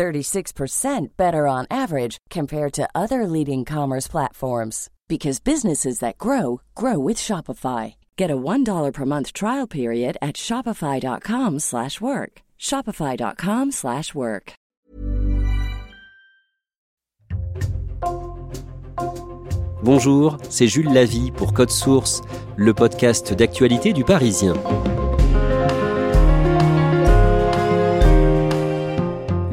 36% better on average compared to other leading commerce platforms because businesses that grow grow with Shopify. Get a $1 per month trial period at shopify.com/work. shopify.com/work. Bonjour, c'est Jules Lavie pour Code Source, le podcast d'actualité du Parisien.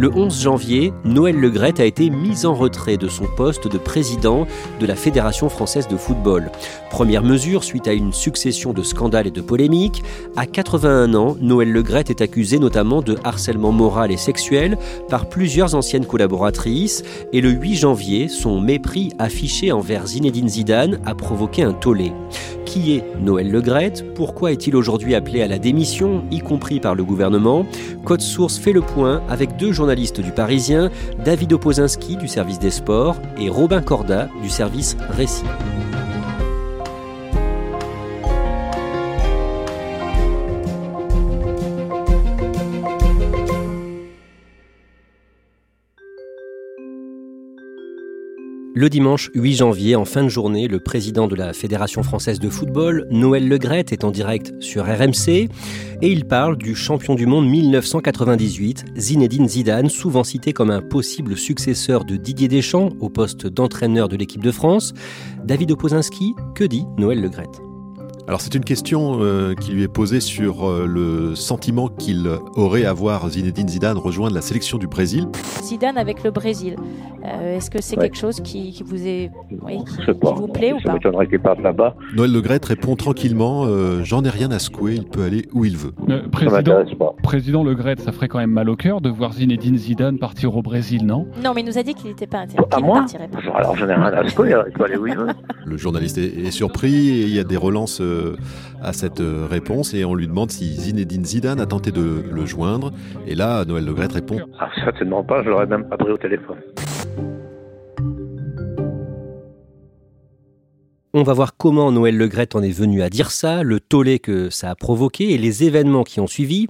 Le 11 janvier, Noël Legrette a été mis en retrait de son poste de président de la Fédération française de football. Première mesure suite à une succession de scandales et de polémiques. À 81 ans, Noël Legrette est accusé notamment de harcèlement moral et sexuel par plusieurs anciennes collaboratrices. Et le 8 janvier, son mépris affiché envers Zinedine Zidane a provoqué un tollé. Qui est Noël Legrette Pourquoi est-il aujourd'hui appelé à la démission, y compris par le gouvernement? Code Source fait le point avec deux journalistes du Parisien, David Opozinski du service des sports et Robin Corda du service Récit. Le dimanche 8 janvier, en fin de journée, le président de la Fédération française de football, Noël Legrette, est en direct sur RMC et il parle du champion du monde 1998, Zinedine Zidane, souvent cité comme un possible successeur de Didier Deschamps au poste d'entraîneur de l'équipe de France. David Opozinski, que dit Noël Legrette alors c'est une question euh, qui lui est posée sur euh, le sentiment qu'il aurait à voir Zinedine Zidane rejoindre la sélection du Brésil. Zidane avec le Brésil, euh, est-ce que c'est quelque chose qui, qui, vous est, oui, qui, qui vous plaît ou pas qu'il parte là-bas. Noël Legrette répond tranquillement J'en ai rien à secouer, il peut aller où il veut. Euh, président, pas. président Le Gret, ça ferait quand même mal au cœur de voir Zinedine Zidane partir au Brésil, non? Non, mais il nous a dit qu'il n'était pas intéressé. À ne moi? Alors j'en ai rien à secouer, il peut aller où il veut. Le journaliste est, est surpris et il y a des relances euh, à cette euh, réponse et on lui demande si Zinedine Zidane a tenté de le joindre. Et là, Noël Legrette répond Ah, certainement pas, je l'aurais même pas pris au téléphone. On va voir comment Noël Legrette en est venu à dire ça, le tollé que ça a provoqué et les événements qui ont suivi.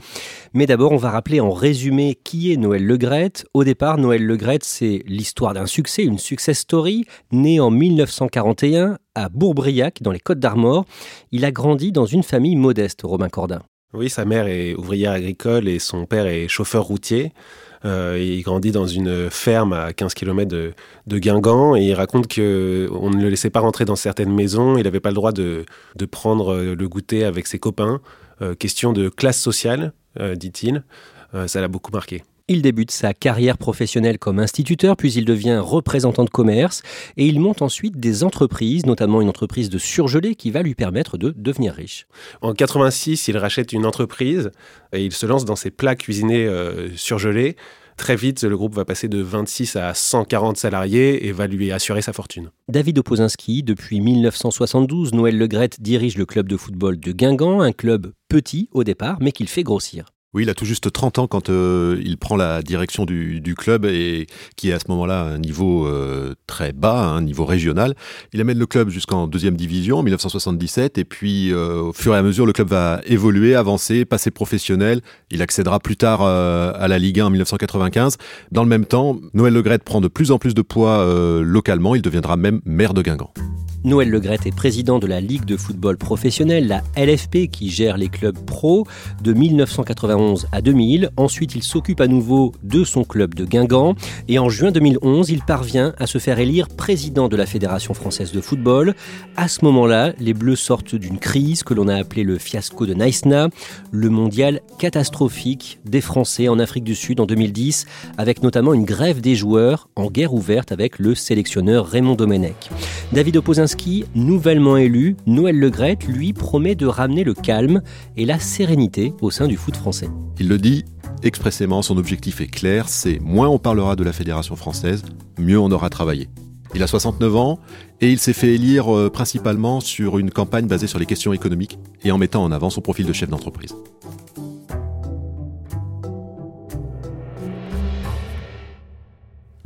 Mais d'abord, on va rappeler en résumé qui est Noël Legrette. Au départ, Noël Legrette, c'est l'histoire d'un succès, une success story, né en 1941 à Bourbriac, dans les Côtes d'Armor. Il a grandi dans une famille modeste, Robin Cordin. Oui, sa mère est ouvrière agricole et son père est chauffeur routier. Euh, il grandit dans une ferme à 15 km de, Guingamp et il raconte que on ne le laissait pas rentrer dans certaines maisons. Il n'avait pas le droit de, de prendre le goûter avec ses copains. Euh, question de classe sociale, euh, dit-il. Euh, ça l'a beaucoup marqué. Il débute sa carrière professionnelle comme instituteur, puis il devient représentant de commerce et il monte ensuite des entreprises, notamment une entreprise de surgelés qui va lui permettre de devenir riche. En 86, il rachète une entreprise et il se lance dans ses plats cuisinés euh, surgelés. Très vite, le groupe va passer de 26 à 140 salariés et va lui assurer sa fortune. David Opozinski, depuis 1972, Noël Legrette dirige le club de football de Guingamp, un club petit au départ, mais qu'il fait grossir. Oui, il a tout juste 30 ans quand euh, il prend la direction du, club et qui est à ce moment-là un niveau euh, très bas, un niveau régional. Il amène le club jusqu'en deuxième division en 1977 et puis euh, au fur et à mesure le club va évoluer, avancer, passer professionnel. Il accédera plus tard à la Ligue 1 en 1995. Dans le même temps, Noël Legrette prend de plus en plus de poids localement. Il deviendra même maire de Guingamp. Noël Legrette est président de la Ligue de football professionnel, la LFP, qui gère les clubs pro de 1991 à 2000. Ensuite, il s'occupe à nouveau de son club de Guingamp. Et en juin 2011, il parvient à se faire élire président de la Fédération française de football. À ce moment-là, les Bleus sortent d'une crise que l'on a appelée le fiasco de Naïsna, le mondial catastrophique des Français en Afrique du Sud en 2010, avec notamment une grève des joueurs en guerre ouverte avec le sélectionneur Raymond Domenech. David nouvellement élu, Noël Legrette, lui, promet de ramener le calme et la sérénité au sein du foot français. Il le dit expressément, son objectif est clair, c'est moins on parlera de la Fédération française, mieux on aura travaillé. Il a 69 ans et il s'est fait élire euh, principalement sur une campagne basée sur les questions économiques et en mettant en avant son profil de chef d'entreprise.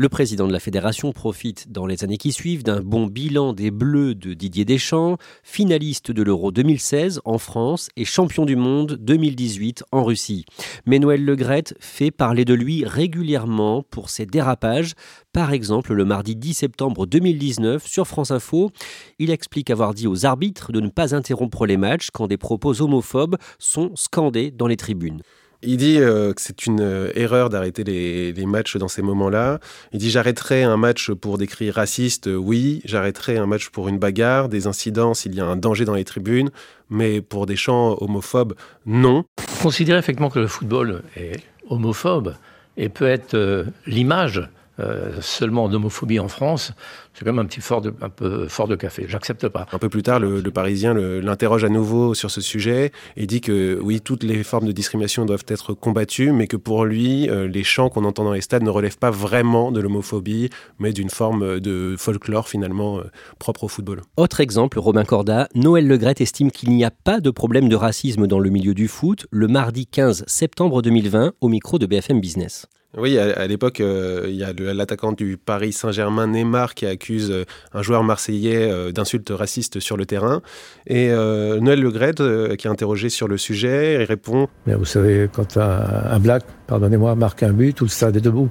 Le président de la fédération profite dans les années qui suivent d'un bon bilan des Bleus de Didier Deschamps, finaliste de l'Euro 2016 en France et champion du monde 2018 en Russie. Mais Noël Legrette fait parler de lui régulièrement pour ses dérapages. Par exemple, le mardi 10 septembre 2019 sur France Info, il explique avoir dit aux arbitres de ne pas interrompre les matchs quand des propos homophobes sont scandés dans les tribunes. Il dit euh, que c'est une euh, erreur d'arrêter les, matchs dans ces moments-là. Il dit j'arrêterai un match pour des cris racistes, oui. J'arrêterai un match pour une bagarre, des incidents s'il y a un danger dans les tribunes, mais pour des chants homophobes, non. Considérer effectivement que le football est homophobe et peut être euh, l'image euh, seulement d'homophobie en France, c'est quand même un petit fort de, un peu fort de café. J'accepte pas. Un peu plus tard, le, le Parisien l'interroge à nouveau sur ce sujet et dit que oui, toutes les formes de discrimination doivent être combattues, mais que pour lui, euh, les chants qu'on entend dans les stades ne relèvent pas vraiment de l'homophobie, mais d'une forme de folklore finalement euh, propre au football. Autre exemple, Robin Corda, Noël Legrette estime qu'il n'y a pas de problème de racisme dans le milieu du foot le mardi 15 septembre 2020 au micro de BFM Business. Oui, à, l'époque, euh, il y a l'attaquant du Paris Saint-Germain, Neymar, qui accuse euh, un joueur marseillais euh, d'insultes racistes sur le terrain. Et Noël euh, qui est interrogé sur le sujet, répond Mais Vous savez, quand un, black, pardonnez-moi, marque un but, tout le stade est debout.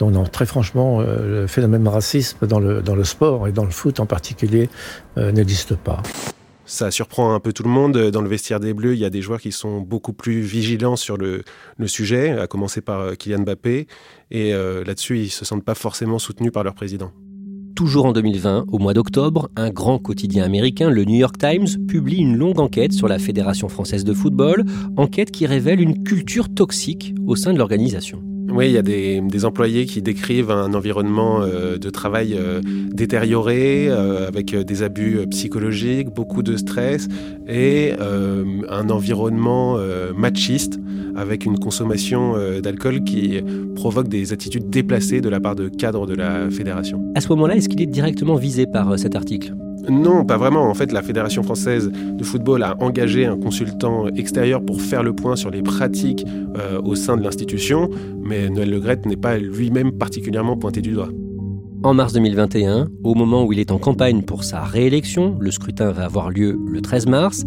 Donc, non, très franchement, le phénomène racisme dans le, dans le sport et dans le foot en particulier n'existe pas. Ça surprend un peu tout le monde. Dans le vestiaire des Bleus, il y a des joueurs qui sont beaucoup plus vigilants sur le, sujet, à commencer par euh, Kylian Mbappé. Et euh, là-dessus, ils se sentent pas forcément soutenus par leur président. Toujours en 2020, au mois d'octobre, un grand quotidien américain, le New York Times, publie une longue enquête sur la Fédération française de football, enquête qui révèle une culture toxique au sein de l'organisation. Oui, il y a des, employés qui décrivent un environnement euh, de travail euh, détérioré, euh, avec des abus psychologiques, beaucoup de stress et un environnement machiste avec une consommation d'alcool qui provoque des attitudes déplacées de la part de cadres de la fédération. À ce moment-là, est-ce qu'il est directement visé par cet article? Non, pas vraiment. En fait, la Fédération française de football a engagé un consultant extérieur pour faire le point sur les pratiques euh, au sein de l'institution, mais Noël Legrette n'est pas lui-même particulièrement pointé du doigt. En mars 2021, au moment où il est en campagne pour sa réélection, le scrutin va avoir lieu le 13 mars,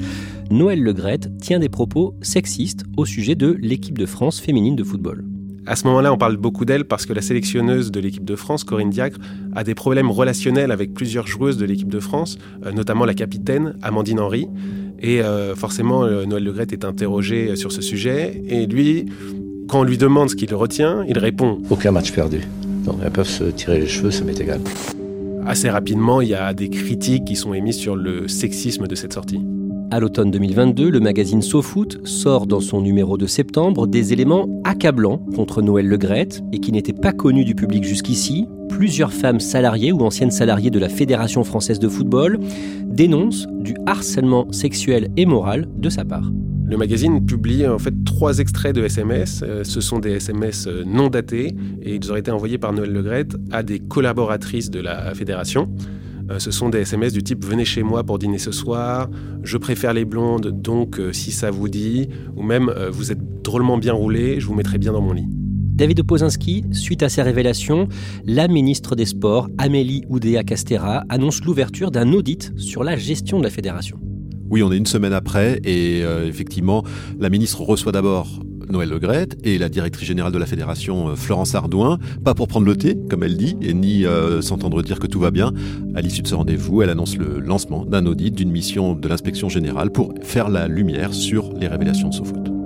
Noël Legrette tient des propos sexistes au sujet de l'équipe de France féminine de football. À ce moment-là, on parle beaucoup d'elle parce que la sélectionneuse de l'équipe de France, Corinne Diacre, a des problèmes relationnels avec plusieurs joueuses de l'équipe de France, euh, notamment la capitaine Amandine Henry. Et euh, forcément, euh, Noël Legrette est interrogé sur ce sujet. Et lui, quand on lui demande ce qu'il retient, il répond Aucun match perdu. Donc, elles peuvent se tirer les cheveux, ça m'est égal. Assez rapidement, il y a des critiques qui sont émises sur le sexisme de cette sortie. À l'automne 2022, le magazine SoFoot sort dans son numéro de septembre des éléments accablants contre Noël Legrette et qui n'étaient pas connus du public jusqu'ici. Plusieurs femmes salariées ou anciennes salariées de la Fédération française de football dénoncent du harcèlement sexuel et moral de sa part. Le magazine publie en fait trois extraits de SMS. Ce sont des SMS non datés et ils auraient été envoyés par Noël Legrette à des collaboratrices de la fédération. Euh, ce sont des SMS du type Venez chez moi pour dîner ce soir, je préfère les blondes, donc euh, si ça vous dit, ou même euh, Vous êtes drôlement bien roulé, je vous mettrai bien dans mon lit. David Opozinski, suite à ces révélations, la ministre des Sports, Amélie Oudéa-Castera, annonce l'ouverture d'un audit sur la gestion de la fédération. Oui, on est une semaine après et euh, effectivement, la ministre reçoit d'abord Noël Legrette et la directrice générale de la fédération, Florence Ardouin, pas pour prendre le thé, comme elle dit, et ni euh, s'entendre dire que tout va bien. À l'issue de ce rendez-vous, elle annonce le lancement d'un audit d'une mission de l'inspection générale pour faire la lumière sur les révélations de SoFoot.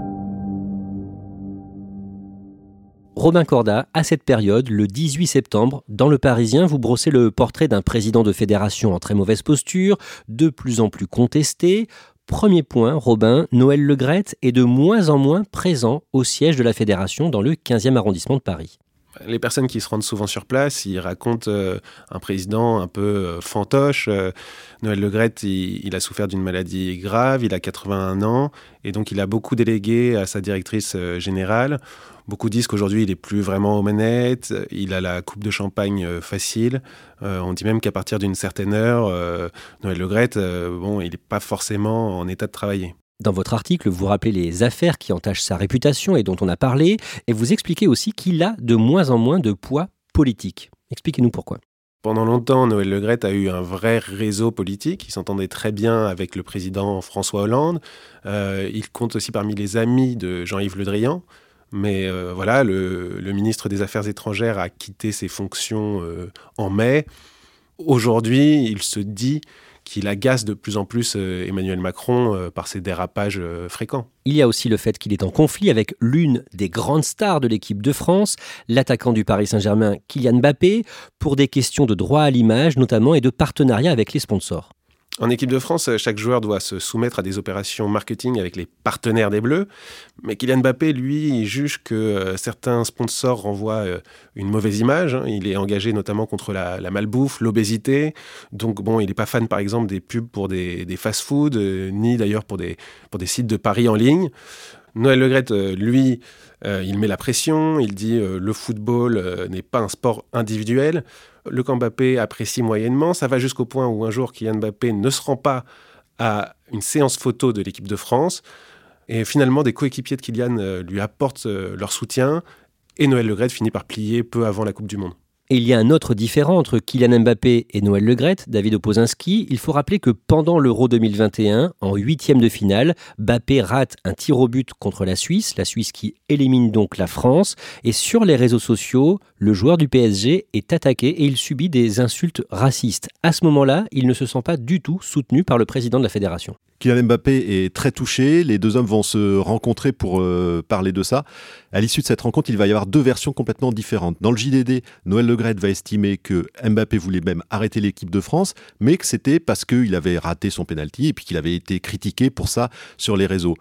Robin Corda, à cette période, le 18 septembre, dans Le Parisien, vous brossez le portrait d'un président de fédération en très mauvaise posture, de plus en plus contesté. Premier point, Robin, Noël Legrette est de moins en moins présent au siège de la fédération dans le 15e arrondissement de Paris. Les personnes qui se rendent souvent sur place, ils racontent euh, un président un peu euh, fantoche. Euh, Noël Legrette, il, il a souffert d'une maladie grave, il a 81 ans, et donc il a beaucoup délégué à sa directrice générale. Beaucoup disent qu'aujourd'hui, il est plus vraiment aux manettes, il a la coupe de champagne facile. on dit même qu'à partir d'une certaine heure, Noël Legrette, bon, il n'est pas forcément en état de travailler. Dans votre article, vous rappelez les affaires qui entachent sa réputation et dont on a parlé, et vous expliquez aussi qu'il a de moins en moins de poids politique. Expliquez-nous pourquoi. Pendant longtemps, Noël Legrette a eu un vrai réseau politique. Il s'entendait très bien avec le président François Hollande. Euh, il compte aussi parmi les amis de Jean-Yves Le Drian. Mais euh, voilà, le, ministre des Affaires étrangères a quitté ses fonctions euh, en mai. Aujourd'hui, il se dit qu'il agace de plus en plus euh, Emmanuel Macron euh, par ses dérapages euh, fréquents. Il y a aussi le fait qu'il est en conflit avec l'une des grandes stars de l'équipe de France, l'attaquant du Paris Saint-Germain Kylian Mbappé, pour des questions de droit à l'image notamment et de partenariat avec les sponsors. En équipe de France, chaque joueur doit se soumettre à des opérations marketing avec les partenaires des Bleus. Mais Kylian Mbappé, lui, juge que euh, certains sponsors renvoient euh, une mauvaise image. Hein. Il est engagé notamment contre la, malbouffe, l'obésité. Donc, bon, il n'est pas fan, par exemple, des pubs pour des, fast-foods, euh, ni d'ailleurs pour des, sites de paris en ligne. Noël Legrette, lui, il met la pression. Il dit le football n'est pas un sport individuel le camp apprécie moyennement. Ça va jusqu'au point où un jour Kylian Mbappé ne se rend pas à une séance photo de l'équipe de France. Et finalement, des coéquipiers de Kylian euh, lui apportent euh, leur soutien. Et Noël Legret finit par plier peu avant la Coupe du Monde. Et il y a un autre différent entre Kylian Mbappé et Noël Legrette, David Opozinski. Il faut rappeler que pendant l'Euro 2021, en huitième de finale, Mbappé rate un tir au but contre la Suisse, la Suisse qui élimine donc la France. Et sur les réseaux sociaux, le joueur du PSG est attaqué et il subit des insultes racistes. À ce moment-là, il ne se sent pas du tout soutenu par le président de la fédération. Kylian Mbappé est très touché. Les deux hommes vont se rencontrer pour euh, parler de ça. À l'issue de cette rencontre, il va y avoir deux versions complètement différentes. Dans le JDD, Noël Legrette va estimer que Mbappé voulait même arrêter l'équipe de France, mais que c'était parce qu'il avait raté son penalty et puis qu'il avait été critiqué pour ça sur les réseaux.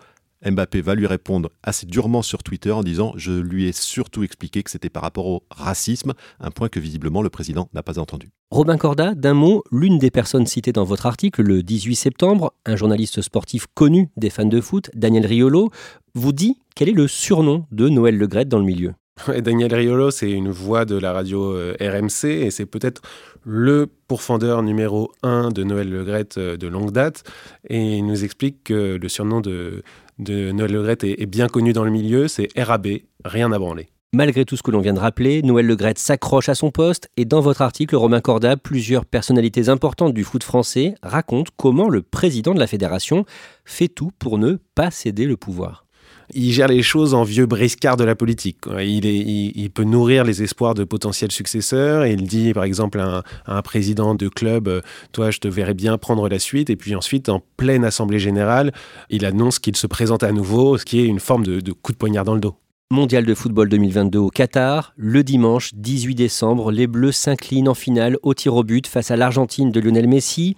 Mbappé va lui répondre assez durement sur Twitter en disant Je lui ai surtout expliqué que c'était par rapport au racisme, un point que visiblement le président n'a pas entendu. Robin Corda, d'un mot, l'une des personnes citées dans votre article le 18 septembre, un journaliste sportif connu des fans de foot, Daniel Riolo, vous dit quel est le surnom de Noël Legrette dans le milieu. Daniel Riolo, c'est une voix de la radio euh, RMC et c'est peut-être le pourfendeur numéro un de Noël Legrette euh, de longue date. Et il nous explique que le surnom de, de Noël Legrette est, bien connu dans le milieu, c'est RAB, rien à branler. Malgré tout ce que l'on vient de rappeler, Noël Legrette s'accroche à son poste et dans votre article, Romain Corda, plusieurs personnalités importantes du foot français racontent comment le président de la fédération fait tout pour ne pas céder le pouvoir il gère les choses en vieux briscard de la politique. Il, peut nourrir les espoirs de potentiels successeurs il dit par exemple à un, président de club, euh, toi je te verrais bien prendre la suite et puis ensuite en pleine assemblée générale, il annonce qu'il se présente à nouveau, ce qui est une forme de, de coup de poignard dans le dos. Mondial de football 2022 au Qatar. Le dimanche 18 décembre, les Bleus s'inclinent en finale au tir au but face à l'Argentine de Lionel Messi.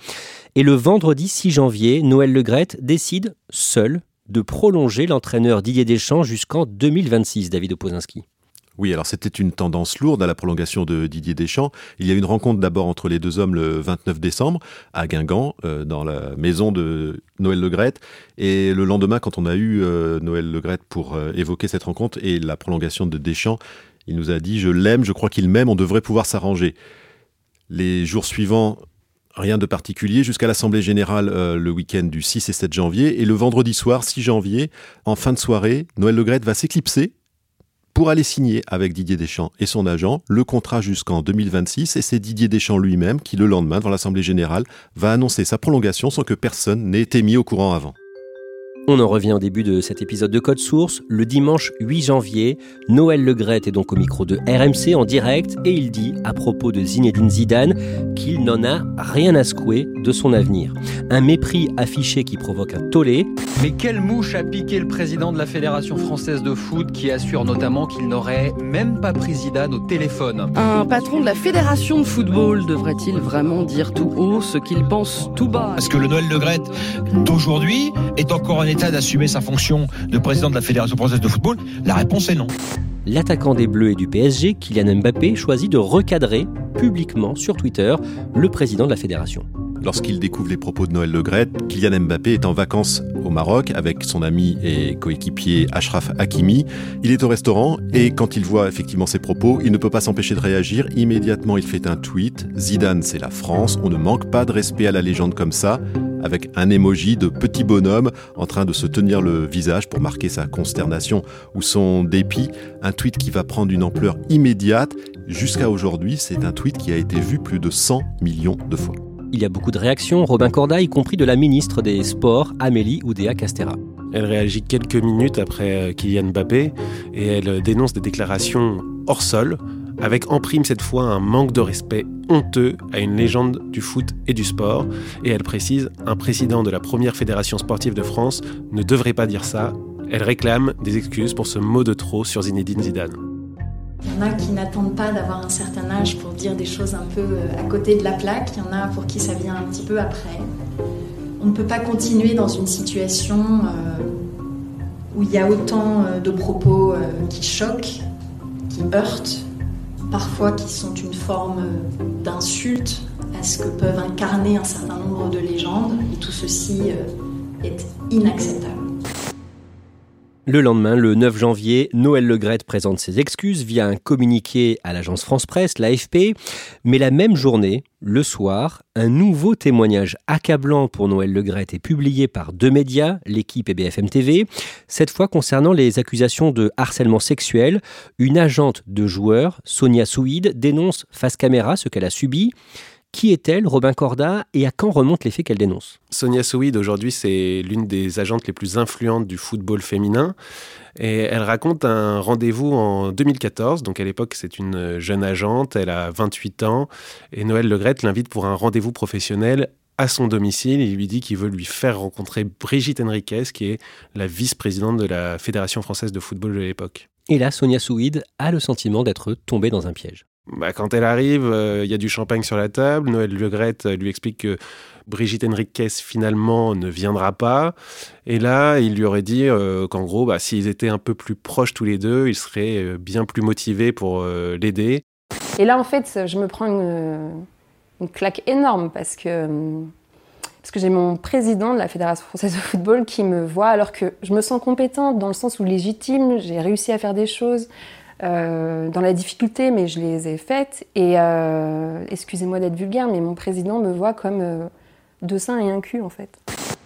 Et le vendredi 6 janvier, Noël Legrette décide, seul, de prolonger l'entraîneur Didier Deschamps jusqu'en 2026, David Opozinski. Oui, alors c'était une tendance lourde à la prolongation de Didier Deschamps. Il y a eu une rencontre d'abord entre les deux hommes le 29 décembre à Guingamp, euh, dans la maison de Noël Legrette. Et le lendemain, quand on a eu euh, Noël Legrette pour euh, évoquer cette rencontre et la prolongation de Deschamps, il nous a dit Je l'aime, je crois qu'il m'aime, on devrait pouvoir s'arranger. Les jours suivants, Rien de particulier jusqu'à l'Assemblée générale euh, le week-end du 6 et 7 janvier. Et le vendredi soir, 6 janvier, en fin de soirée, Noël Legrette va s'éclipser pour aller signer avec Didier Deschamps et son agent le contrat jusqu'en 2026. Et c'est Didier Deschamps lui-même qui, le lendemain, devant l'Assemblée générale, va annoncer sa prolongation sans que personne n'ait été mis au courant avant. On en revient au début de cet épisode de Code Source. Le dimanche 8 janvier, Noël Legrette est donc au micro de RMC en direct et il dit à propos de Zinedine Zidane qu'il n'en a rien à secouer de son avenir. Un mépris affiché qui provoque un tollé. Mais quelle mouche a piqué le président de la Fédération française de foot qui assure notamment qu'il n'aurait même pas pris Zidane au téléphone? Un patron de la Fédération de football devrait-il vraiment dire tout haut ce qu'il pense tout bas? Est-ce que le Noël Legrette d'aujourd'hui est encore un d'assumer sa fonction de président de la Fédération française de football La réponse est non. l'attaquant des Bleus et du PSG, Kylian Mbappé, choisit de recadrer publiquement sur Twitter le président de la fédération. Lorsqu'il découvre les propos de Noël Legrette, Kylian Mbappé est en vacances au Maroc avec son ami et coéquipier Ashraf Hakimi. Il est au restaurant et quand il voit effectivement ces propos, il ne peut pas s'empêcher de réagir. Immédiatement, il fait un tweet. Zidane, c'est la France. On ne manque pas de respect à la légende comme ça avec un emoji de petit bonhomme en train de se tenir le visage pour marquer sa consternation ou son dépit. Un tweet qui va prendre une ampleur immédiate. Jusqu'à aujourd'hui, c'est un tweet qui a été vu plus de 100 millions de fois. Il y a beaucoup de réactions, Robin Corda, y compris de la ministre des Sports, Amélie Oudéa Castera. Elle réagit quelques minutes après euh, Kylian Mbappé et elle dénonce des déclarations hors sol, avec en prime cette fois un manque de respect honteux à une légende du foot et du sport. Et elle précise, un président de la première fédération sportive de France ne devrait pas dire ça. Elle réclame des excuses pour ce mot de trop sur Zinedine Zidane. Il y en a qui n'attendent pas d'avoir un certain âge pour dire des choses un peu euh, à côté de la plaque. Il y en a pour qui ça vient un petit peu après. On ne peut pas continuer dans une situation euh, où il y a autant euh, de propos qui choquent, qui heurtent, parfois qui sont une forme d'insulte à ce que peuvent incarner un certain nombre de légendes. Et tout ceci est inacceptable. Le lendemain, le 9 janvier, Noël Legrette présente ses excuses via un communiqué à l'agence France Presse, l'AFP. Mais la même journée, le soir, un nouveau témoignage accablant pour Noël Legrette est publié par deux médias, l'équipe et BFM TV. Cette fois concernant les accusations de harcèlement sexuel. Une agente de joueurs, Sonia Souid, dénonce face caméra ce qu'elle a subi. Qui est-elle, Robin Corda, et à quand remontent les faits qu'elle dénonce? Sonia Souid, aujourd'hui, c'est l'une des agentes les plus influentes du football féminin. Et elle raconte un rendez-vous en 2014. Donc à l'époque, c'est une jeune agente, elle a 28 ans. Et Noël Legrette l'invite pour un rendez-vous professionnel à son domicile. Il lui dit qu'il veut lui faire rencontrer Brigitte Henriquez, qui est la vice-présidente de la Fédération française de football de l'époque. Et là, Sonia Souid a le sentiment d'être tombée dans un piège. Bah, quand elle arrive, euh, il y a du champagne sur la table. Noël Legrette lui explique que Brigitte Henriquez finalement ne viendra pas. Et là, il lui aurait dit euh, qu'en gros, bah, s'ils étaient un peu plus proches tous les deux, ils seraient euh, bien plus motivés pour l'aider. Et là, en fait, je me prends une, claque énorme parce que, parce que j'ai mon président de la Fédération française de football qui me voit alors que je me sens compétente dans le sens où légitime, j'ai réussi à faire des choses. Euh, dans la difficulté, mais je les ai faites. Et euh, excusez-moi d'être vulgaire, mais mon président me voit comme euh, deux seins et un cul, en fait.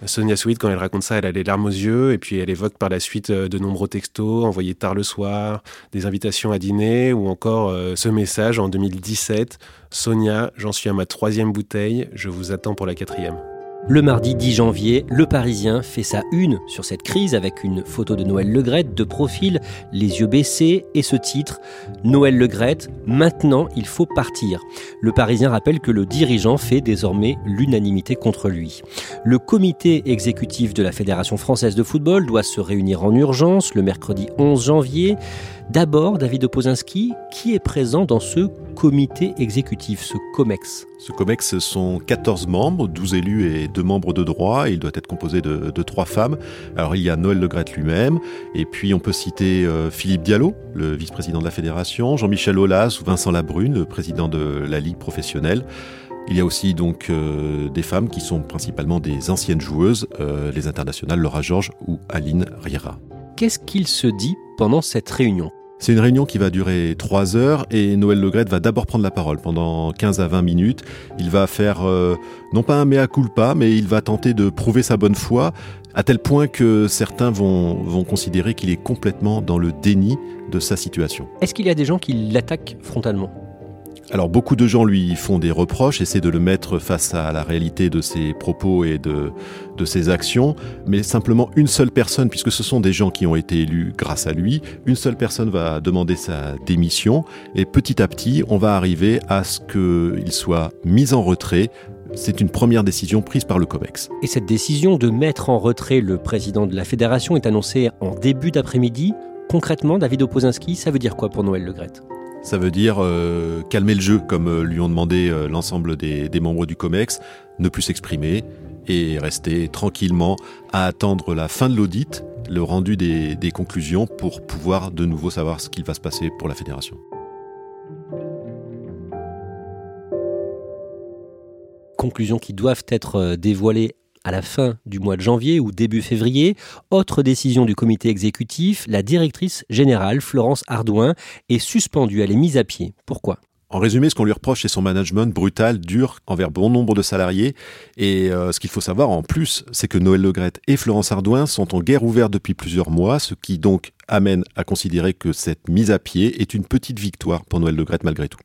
Sonia Sweet, quand elle raconte ça, elle a les larmes aux yeux, et puis elle évoque par la suite de nombreux textos envoyés tard le soir, des invitations à dîner, ou encore ce message en 2017 Sonia, j'en suis à ma troisième bouteille, je vous attends pour la quatrième. Le mardi 10 janvier, Le Parisien fait sa une sur cette crise avec une photo de Noël Legrette de profil, les yeux baissés et ce titre Noël Legrette, maintenant il faut partir. Le Parisien rappelle que le dirigeant fait désormais l'unanimité contre lui. Le comité exécutif de la Fédération française de football doit se réunir en urgence le mercredi 11 janvier. D'abord, David Opozinski, qui est présent dans ce comité exécutif, ce COMEX Ce COMEX sont 14 membres, 12 élus et 2 membres de droit. Il doit être composé de, de 3 femmes. Alors il y a Noël Legrette lui-même, et puis on peut citer euh, Philippe Diallo, le vice-président de la fédération, Jean-Michel Aulas ou Vincent Labrune, le président de la Ligue professionnelle. Il y a aussi donc euh, des femmes qui sont principalement des anciennes joueuses, euh, les internationales Laura Georges ou Aline Riera. Qu'est-ce qu'il se dit pendant cette réunion? C'est une réunion qui va durer trois heures et Noël Legrette va d'abord prendre la parole pendant 15 à 20 minutes. Il va faire euh, non pas un mea culpa, mais il va tenter de prouver sa bonne foi à tel point que certains vont, vont considérer qu'il est complètement dans le déni de sa situation. Est-ce qu'il y a des gens qui l'attaquent frontalement? Alors beaucoup de gens lui font des reproches, essaient de le mettre face à la réalité de ses propos et de, ses actions, mais simplement une seule personne, puisque ce sont des gens qui ont été élus grâce à lui, une seule personne va demander sa démission, et petit à petit, on va arriver à ce qu'il soit mis en retrait. C'est une première décision prise par le COMEX. Et cette décision de mettre en retrait le président de la fédération est annoncée en début d'après-midi. Concrètement, David Opozinski, ça veut dire quoi pour Noël Legrette ça veut dire euh, calmer le jeu, comme euh, lui ont demandé euh, l'ensemble des, membres du COMEX, ne plus s'exprimer et rester tranquillement à attendre la fin de l'audit le rendu des, des conclusions pour pouvoir de nouveau savoir ce qu'il va se passer pour la fédération. Conclusions qui doivent être dévoilées à la fin du mois de janvier ou début février. Autre décision du comité exécutif, la directrice générale Florence Ardouin est suspendue, elle est mise à pied. Pourquoi? En résumé, ce qu'on lui reproche, c'est son management brutal, dur envers bon nombre de salariés. Et euh, ce qu'il faut savoir en plus, c'est que Noël Legrette et Florence Ardouin sont en guerre ouverte depuis plusieurs mois, ce qui donc amène à considérer que cette mise à pied est une petite victoire pour Noël Legrette malgré tout.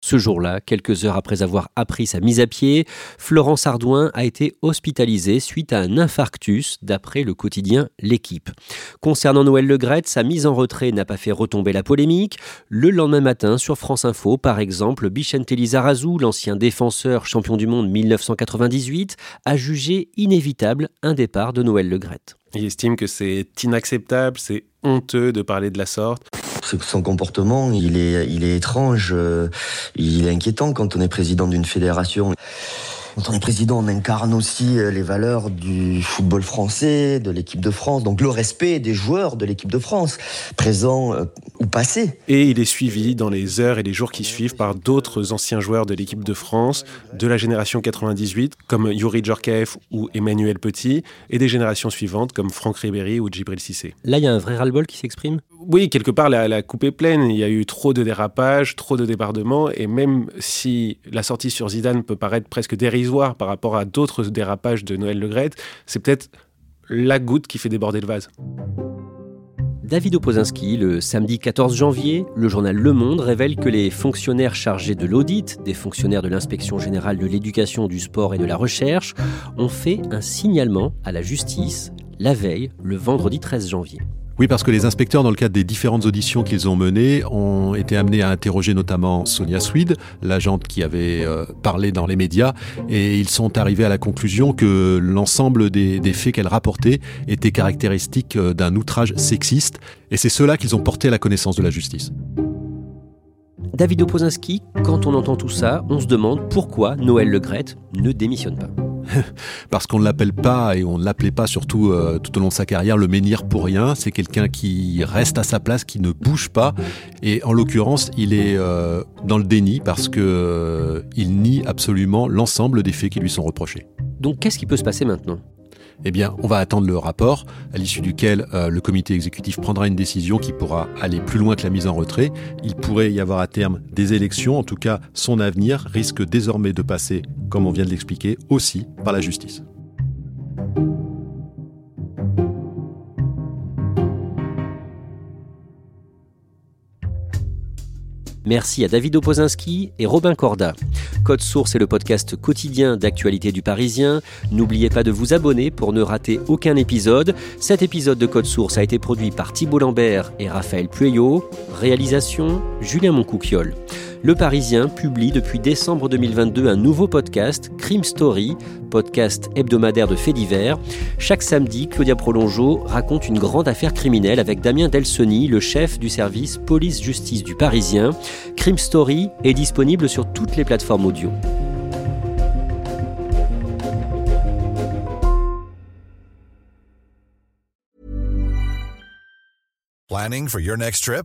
Ce jour-là, quelques heures après avoir appris sa mise à pied, Florence Ardouin a été hospitalisée suite à un infarctus, d'après le quotidien L'équipe. Concernant Noël Legrette, sa mise en retrait n'a pas fait retomber la polémique. Le lendemain matin, sur France Info, par exemple, Bichente Lizarazu, l'ancien défenseur champion du monde 1998, a jugé inévitable un départ de Noël Legrette. Il estime que c'est inacceptable, c'est honteux de parler de la sorte. Son comportement, il est, il est étrange, euh, il est inquiétant quand on est président d'une fédération. Quand on est président, on incarne aussi euh, les valeurs du football français, de l'équipe de France, donc le respect des joueurs de l'équipe de France, présents euh, ou passés. Et il est suivi dans les heures et les jours qui suivent par d'autres anciens joueurs de l'équipe de France, de la génération 98, comme Yuri Djorkaeff ou Emmanuel Petit, et des générations suivantes comme Franck Ribéry ou Djibril Cissé. Là, il y a un vrai ras-le-bol qui s'exprime? Oui, quelque part, la, la, coupe est pleine. Il y a eu trop de dérapages, trop de débordements. Et même si la sortie sur Zidane peut paraître presque dérisoire par rapport à d'autres dérapages de Noël Legrette, c'est peut-être la goutte qui fait déborder le vase. David Opozinski, le samedi 14 janvier, le journal Le Monde révèle que les fonctionnaires chargés de l'audit, des fonctionnaires de l'inspection générale de l'éducation, du sport et de la recherche, ont fait un signalement à la justice la veille, le vendredi 13 janvier. Oui, parce que les inspecteurs, dans le cadre des différentes auditions qu'ils ont menées, ont été amenés à interroger notamment Sonia Swede, l'agente qui avait euh, parlé dans les médias, et ils sont arrivés à la conclusion que l'ensemble des, faits qu'elle rapportait étaient caractéristiques euh, d'un outrage sexiste, et c'est cela qu'ils ont porté à la connaissance de la justice. David Opozinski, quand on entend tout ça, on se demande pourquoi Noël Legrette ne démissionne pas. parce qu'on ne l'appelle pas et on ne l'appelait pas surtout euh, tout au long de sa carrière le menhir pour rien. C'est quelqu'un qui reste à sa place, qui ne bouge pas. Et en l'occurrence, il est euh, dans le déni parce que euh, nie absolument l'ensemble des faits qui lui sont reprochés. Donc qu'est-ce qui peut se passer maintenant? Eh bien, on va attendre le rapport, à l'issue duquel euh, le comité exécutif prendra une décision qui pourra aller plus loin que la mise en retrait. Il pourrait y avoir à terme des élections, en tout cas, son avenir risque désormais de passer, comme on vient de l'expliquer, aussi par la justice. Merci à David Opozinski et Robin Corda. Code Source est le podcast quotidien d'actualité du Parisien. N'oubliez pas de vous abonner pour ne rater aucun épisode. Cet épisode de Code Source a été produit par Thibault Lambert et Raphaël Pueyo. Réalisation Julien Moncouquiole. Le Parisien publie depuis décembre 2022 un nouveau podcast, Crime Story, podcast hebdomadaire de faits divers. Chaque samedi, Claudia Prolongeau raconte une grande affaire criminelle avec Damien Delsoni, le chef du service police-justice du Parisien. Crime Story est disponible sur toutes les plateformes audio. Planning for your next trip?